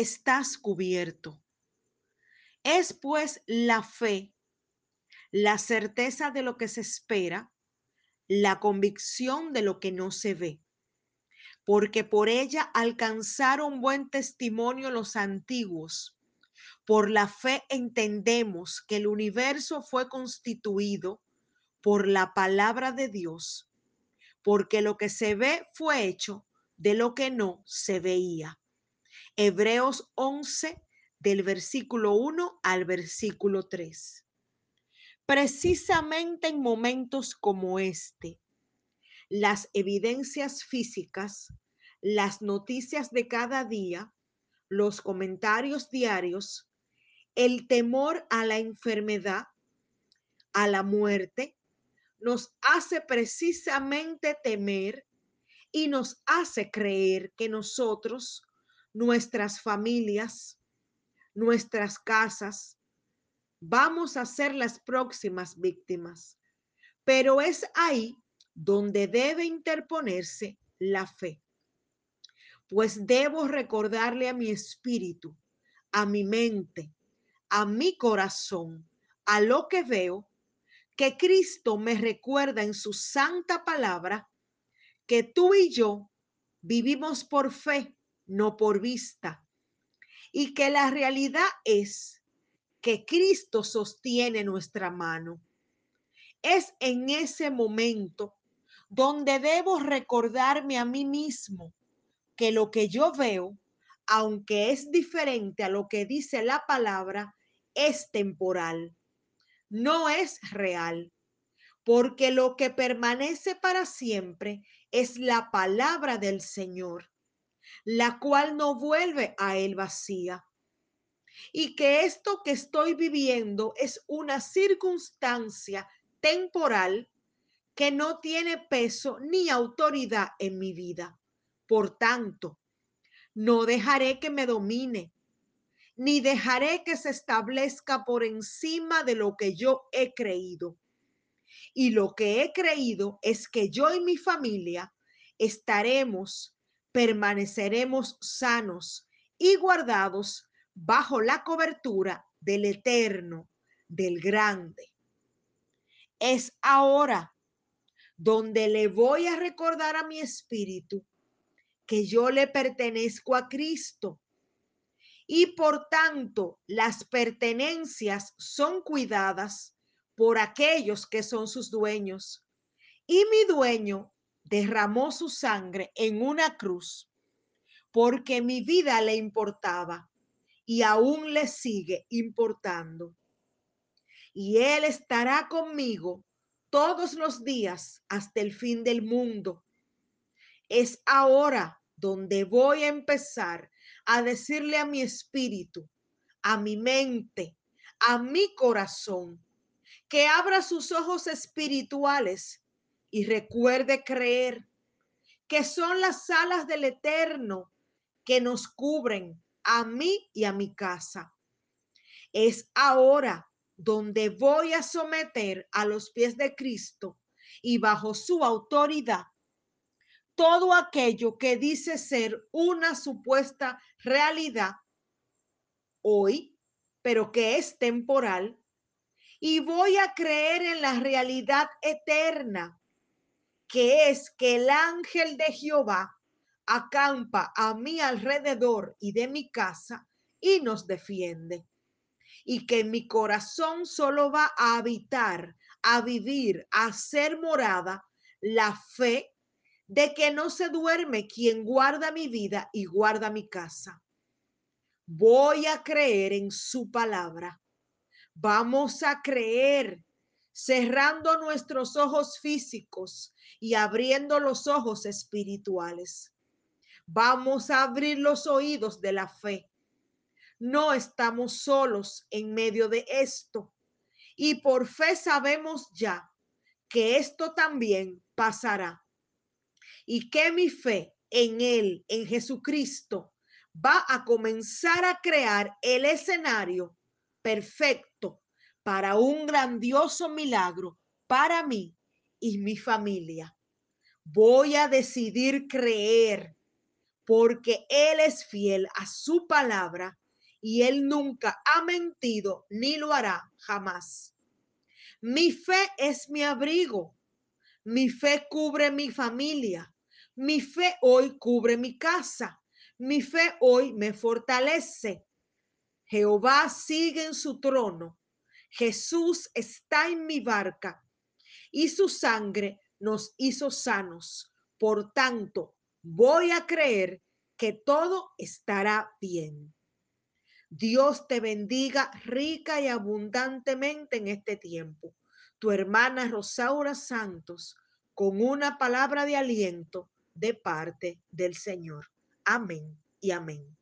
estás cubierto. Es pues la fe, la certeza de lo que se espera, la convicción de lo que no se ve, porque por ella alcanzaron buen testimonio los antiguos. Por la fe entendemos que el universo fue constituido por la palabra de Dios, porque lo que se ve fue hecho de lo que no se veía. Hebreos 11 del versículo 1 al versículo 3. Precisamente en momentos como este, las evidencias físicas, las noticias de cada día, los comentarios diarios, el temor a la enfermedad, a la muerte, nos hace precisamente temer y nos hace creer que nosotros, nuestras familias, nuestras casas, vamos a ser las próximas víctimas. Pero es ahí donde debe interponerse la fe. Pues debo recordarle a mi espíritu, a mi mente, a mi corazón, a lo que veo, que Cristo me recuerda en su santa palabra que tú y yo vivimos por fe, no por vista, y que la realidad es que Cristo sostiene nuestra mano. Es en ese momento donde debo recordarme a mí mismo que lo que yo veo, aunque es diferente a lo que dice la palabra, es temporal, no es real, porque lo que permanece para siempre es la palabra del Señor, la cual no vuelve a él vacía. Y que esto que estoy viviendo es una circunstancia temporal que no tiene peso ni autoridad en mi vida. Por tanto, no dejaré que me domine, ni dejaré que se establezca por encima de lo que yo he creído. Y lo que he creído es que yo y mi familia estaremos, permaneceremos sanos y guardados bajo la cobertura del eterno, del grande. Es ahora donde le voy a recordar a mi espíritu que yo le pertenezco a Cristo. Y por tanto, las pertenencias son cuidadas por aquellos que son sus dueños. Y mi dueño derramó su sangre en una cruz porque mi vida le importaba y aún le sigue importando. Y él estará conmigo todos los días hasta el fin del mundo. Es ahora donde voy a empezar a decirle a mi espíritu, a mi mente, a mi corazón, que abra sus ojos espirituales y recuerde creer que son las alas del Eterno que nos cubren a mí y a mi casa. Es ahora donde voy a someter a los pies de Cristo y bajo su autoridad todo aquello que dice ser una supuesta realidad hoy, pero que es temporal, y voy a creer en la realidad eterna, que es que el ángel de Jehová acampa a mi alrededor y de mi casa y nos defiende y que mi corazón solo va a habitar, a vivir, a ser morada la fe de que no se duerme quien guarda mi vida y guarda mi casa. Voy a creer en su palabra. Vamos a creer cerrando nuestros ojos físicos y abriendo los ojos espirituales. Vamos a abrir los oídos de la fe no estamos solos en medio de esto. Y por fe sabemos ya que esto también pasará. Y que mi fe en Él, en Jesucristo, va a comenzar a crear el escenario perfecto para un grandioso milagro para mí y mi familia. Voy a decidir creer porque Él es fiel a su palabra y Él nunca ha mentido ni lo hará jamás. Mi fe es mi abrigo. Mi fe cubre mi familia. Mi fe hoy cubre mi casa. Mi fe hoy me fortalece. Jehová sigue en su trono. Jesús está en mi barca y su sangre nos hizo sanos. Por tanto, voy a creer que todo estará bien. Dios te bendiga rica y abundantemente en este tiempo. Tu hermana Rosaura Santos con una palabra de aliento de parte del Señor. Amén y amén.